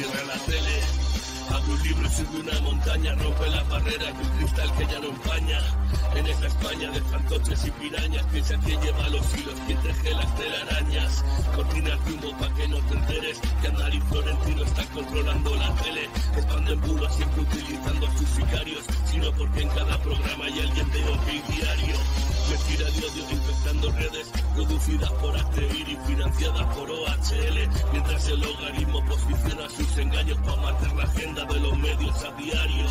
Cierra la tele, abre un libro y sube una montaña, rompe las barreras de un cristal que ya no empaña. En esa España de fantoches y pirañas, piensa quién lleva los hilos, quién teje las telarañas. Cortinas de humo pa' que no te enteres, que Andalí Florentino está controlando la tele. Expanden bulos siempre utilizando a sus sicarios, sino porque en cada programa hay alguien de OK Diario. Mentira de odio infectando redes producidas por Actevir y financiadas por OHL, mientras el logaritmo posiciona sus engaños para marcar la agenda de los medios a diario.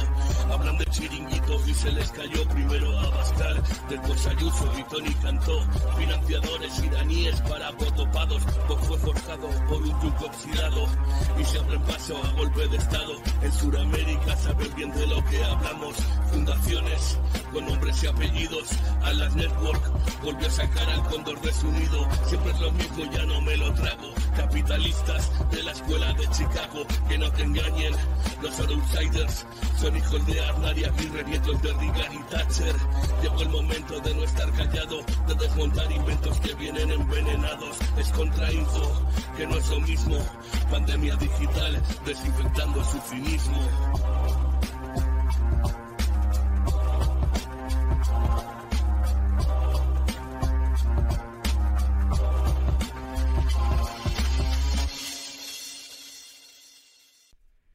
Hablan de chiringuitos y se les cayó primero a Bascal, después Ayuso y Tony cantó. Financiadores iraníes para votopados, pues fue forzado por un truco oxidado y se abren paso a golpe de estado. En Sudamérica saben bien de lo que hablamos. Fundaciones con nombres y apellidos a las network volvió a sacar al cóndor de su nido. Siempre es lo mismo, ya no me lo trago. Capitalistas de la escuela de Chicago, que no te engañen. Los outsiders son hijos de Arnar y Aguirre, nietos de Reagan y Thatcher. Llegó el momento de no estar callado, de desmontar inventos que vienen envenenados. Es contrainfo, que no es lo mismo. Pandemia digital, desinfectando su cinismo.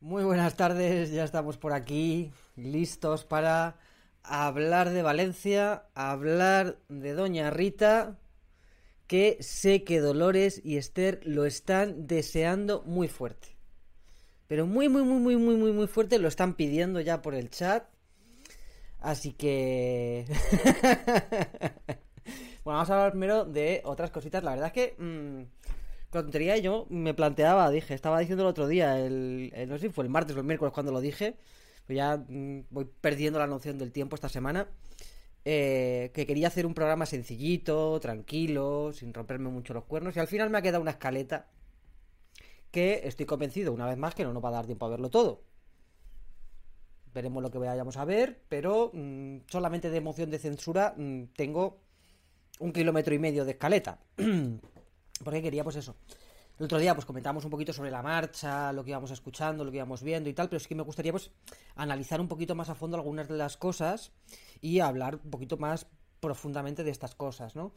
Muy buenas tardes, ya estamos por aquí, listos para hablar de Valencia, hablar de Doña Rita, que sé que Dolores y Esther lo están deseando muy fuerte. Pero muy, muy, muy, muy, muy, muy, muy fuerte, lo están pidiendo ya por el chat. Así que... bueno, vamos a hablar primero de otras cositas. La verdad es que... mmm, yo me planteaba, dije, estaba diciendo el otro día, el, el- no sé si fue el martes o el miércoles cuando lo dije, pues ya mm, voy perdiendo la noción del tiempo esta semana, eh, que quería hacer un programa sencillito, tranquilo, sin romperme mucho los cuernos, y al final me ha quedado una escaleta que estoy convencido, una vez más, que no nos va a dar tiempo a verlo todo. Veremos lo que vayamos a ver, pero mm, solamente de emoción de censura mm, tengo un kilómetro y medio de escaleta. Porque quería, pues eso. El otro día, pues comentamos un poquito sobre la marcha, lo que íbamos escuchando, lo que íbamos viendo y tal, pero sí que me gustaría, pues, analizar un poquito más a fondo algunas de las cosas y hablar un poquito más profundamente de estas cosas, ¿no?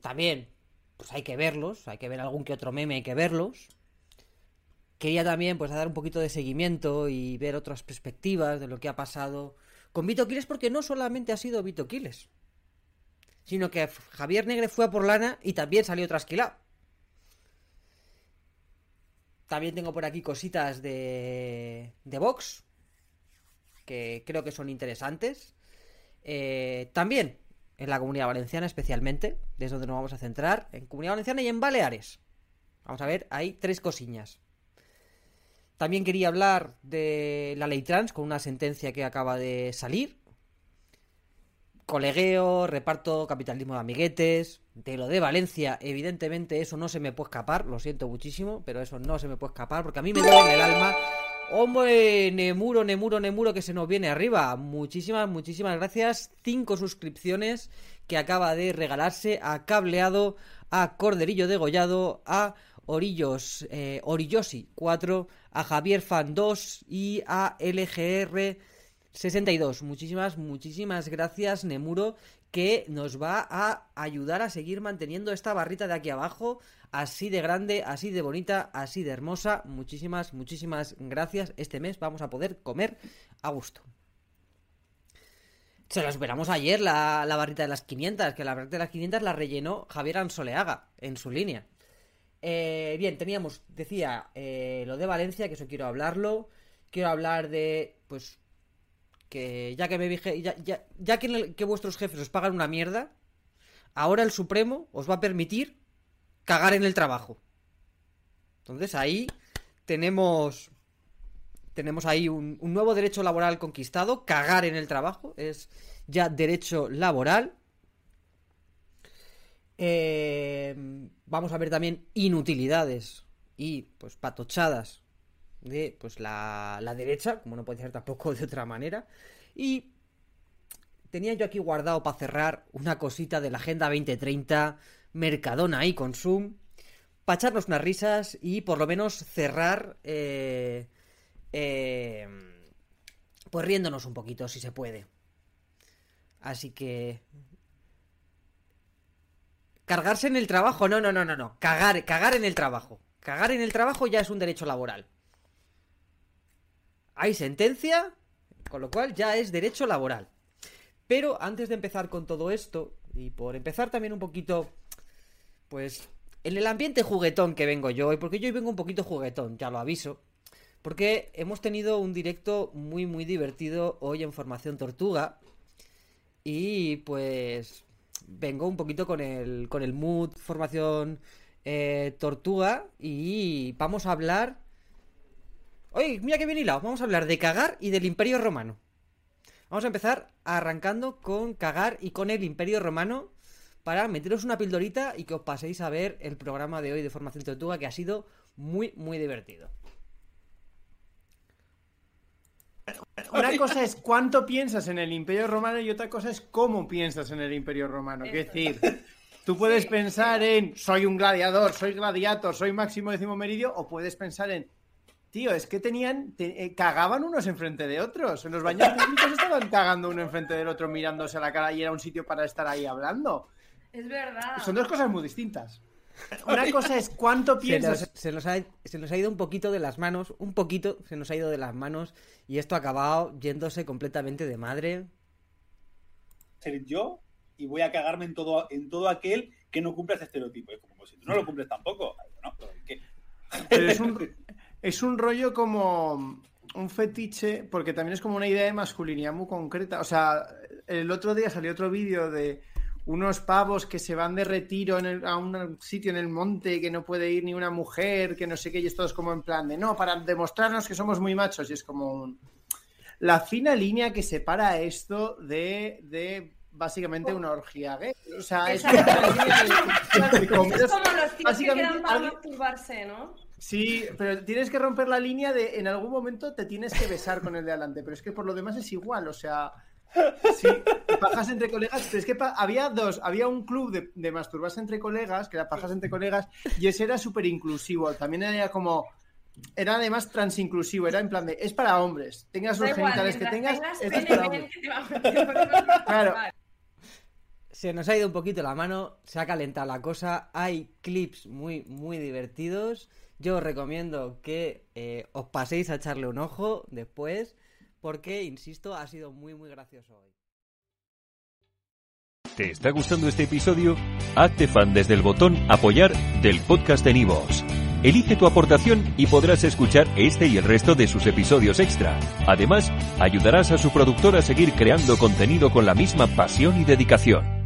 También, pues hay que verlos, hay que ver algún que otro meme, hay que verlos. Quería también, pues, dar un poquito de seguimiento y ver otras perspectivas de lo que ha pasado con Vito Quiles, porque no solamente ha sido Vito Quiles, sino que Javier Negre fue a por lana y también salió trasquilado. También tengo por aquí cositas de, de Vox, que creo que son interesantes. Eh, también en la comunidad valenciana especialmente, desde donde nos vamos a centrar, en comunidad valenciana y en Baleares. Vamos a ver, hay tres cosiñas. También quería hablar de la ley trans con una sentencia que acaba de salir. Colegueo, reparto, capitalismo de amiguetes, de lo de Valencia, evidentemente eso no se me puede escapar, lo siento muchísimo, pero eso no se me puede escapar porque a mí me duele el alma. Hombre, Nemuro, Nemuro, Nemuro que se nos viene arriba. Muchísimas, muchísimas gracias. Cinco suscripciones que acaba de regalarse a Cableado, a Corderillo Degollado, a Orillos, eh, Orillosi 4, a Javier Fan 2 y a LGR 62. Muchísimas, muchísimas gracias, Nemuro, que nos va a ayudar a seguir manteniendo esta barrita de aquí abajo así de grande, así de bonita, así de hermosa. Muchísimas, muchísimas gracias. Este mes vamos a poder comer a gusto. Se lo esperamos ayer, la, la barrita de las 500, que la barrita de las 500 la rellenó Javier Ansoleaga en su línea. Eh, bien, teníamos, decía, eh, lo de Valencia, que eso quiero hablarlo. Quiero hablar de, pues, que ya que me ya, ya, ya que vuestros jefes os pagan una mierda, ahora el Supremo os va a permitir cagar en el trabajo. Entonces ahí tenemos tenemos ahí un, nuevo derecho laboral conquistado, cagar en el trabajo, es ya derecho laboral. Eh, vamos a ver también inutilidades y pues patochadas de pues la, la derecha, como no puede ser tampoco de otra manera. Y tenía yo aquí guardado para cerrar una cosita de la Agenda 2030, Mercadona y Consum, para echarnos unas risas y por lo menos cerrar eh, eh, pues riéndonos un poquito, si se puede. Así que... Cargarse en el trabajo, no, no, no, no, no. Cagar, cagar en el trabajo. Cagar en el trabajo ya es un derecho laboral. Hay sentencia, con lo cual ya es derecho laboral. Pero antes de empezar con todo esto, y por empezar también un poquito, pues, en el ambiente juguetón que vengo yo, y porque yo hoy vengo un poquito juguetón, ya lo aviso, porque hemos tenido un directo muy, muy divertido hoy en Formación Tortuga. Y pues vengo un poquito con el, con el mood Formación eh, Tortuga. Y vamos a hablar... Oye, mira que bien hilado. Vamos a hablar de cagar y del Imperio Romano. Vamos a empezar arrancando con cagar y con el Imperio Romano para meteros una pildorita y que os paséis a ver el programa de hoy de Formación Tortuga que ha sido muy, muy divertido. Una cosa es cuánto piensas en el Imperio Romano y otra cosa es cómo piensas en el Imperio Romano. Es decir, tú puedes pensar en soy un gladiador, soy gladiator, soy máximo décimo meridio, o puedes pensar en tío, es que tenían, eh, cagaban unos enfrente de otros. En los baños públicos estaban cagando uno enfrente del otro mirándose a la cara y era un sitio para estar ahí hablando. Es verdad. Son dos cosas muy distintas. Una cosa es cuánto piensas. Se nos, ha, ido un poquito de las manos, un poquito se nos ha ido de las manos y esto ha acabado yéndose completamente de madre. Ser yo y voy a cagarme en todo, en todo aquel que no cumple ese estereotipo. Es como si tú no lo cumples tampoco. es, un, es un rollo como un fetiche, porque también es como una idea de masculinidad muy concreta. O sea, el otro día salió otro vídeo de unos pavos que se van de retiro a un sitio en el monte que no puede ir ni una mujer, que no sé qué, y esto es como en plan de no, para demostrarnos que somos muy machos, y es como un... la fina línea que separa esto de, de básicamente una orgía gay. O sea, es, como los tíos que quedan para masturbarse, ¿no? Sí, pero tienes que romper la línea de en algún momento te tienes que besar con el de adelante, pero es que por lo demás es igual, o sea, Sí, pajas entre colegas, pero es que había dos, había un club de, de, masturbarse entre colegas, que era pajas entre colegas, y ese era súper inclusivo, también era como, era además transinclusivo, era en plan de, es para hombres, tengas los genitales que tengas, es para hombres. Claro. Se nos ha ido un poquito la mano, se ha calentado la cosa, hay clips muy, muy divertidos, yo os recomiendo que eh, os paséis a echarle un ojo después porque, insisto, ha sido muy, muy gracioso hoy. ¿Te está gustando este episodio? Hazte fan desde el botón Apoyar del podcast de Nivos. Elige tu aportación y podrás escuchar este y el resto de sus episodios extra. Además, ayudarás a su productor a seguir creando contenido con la misma pasión y dedicación.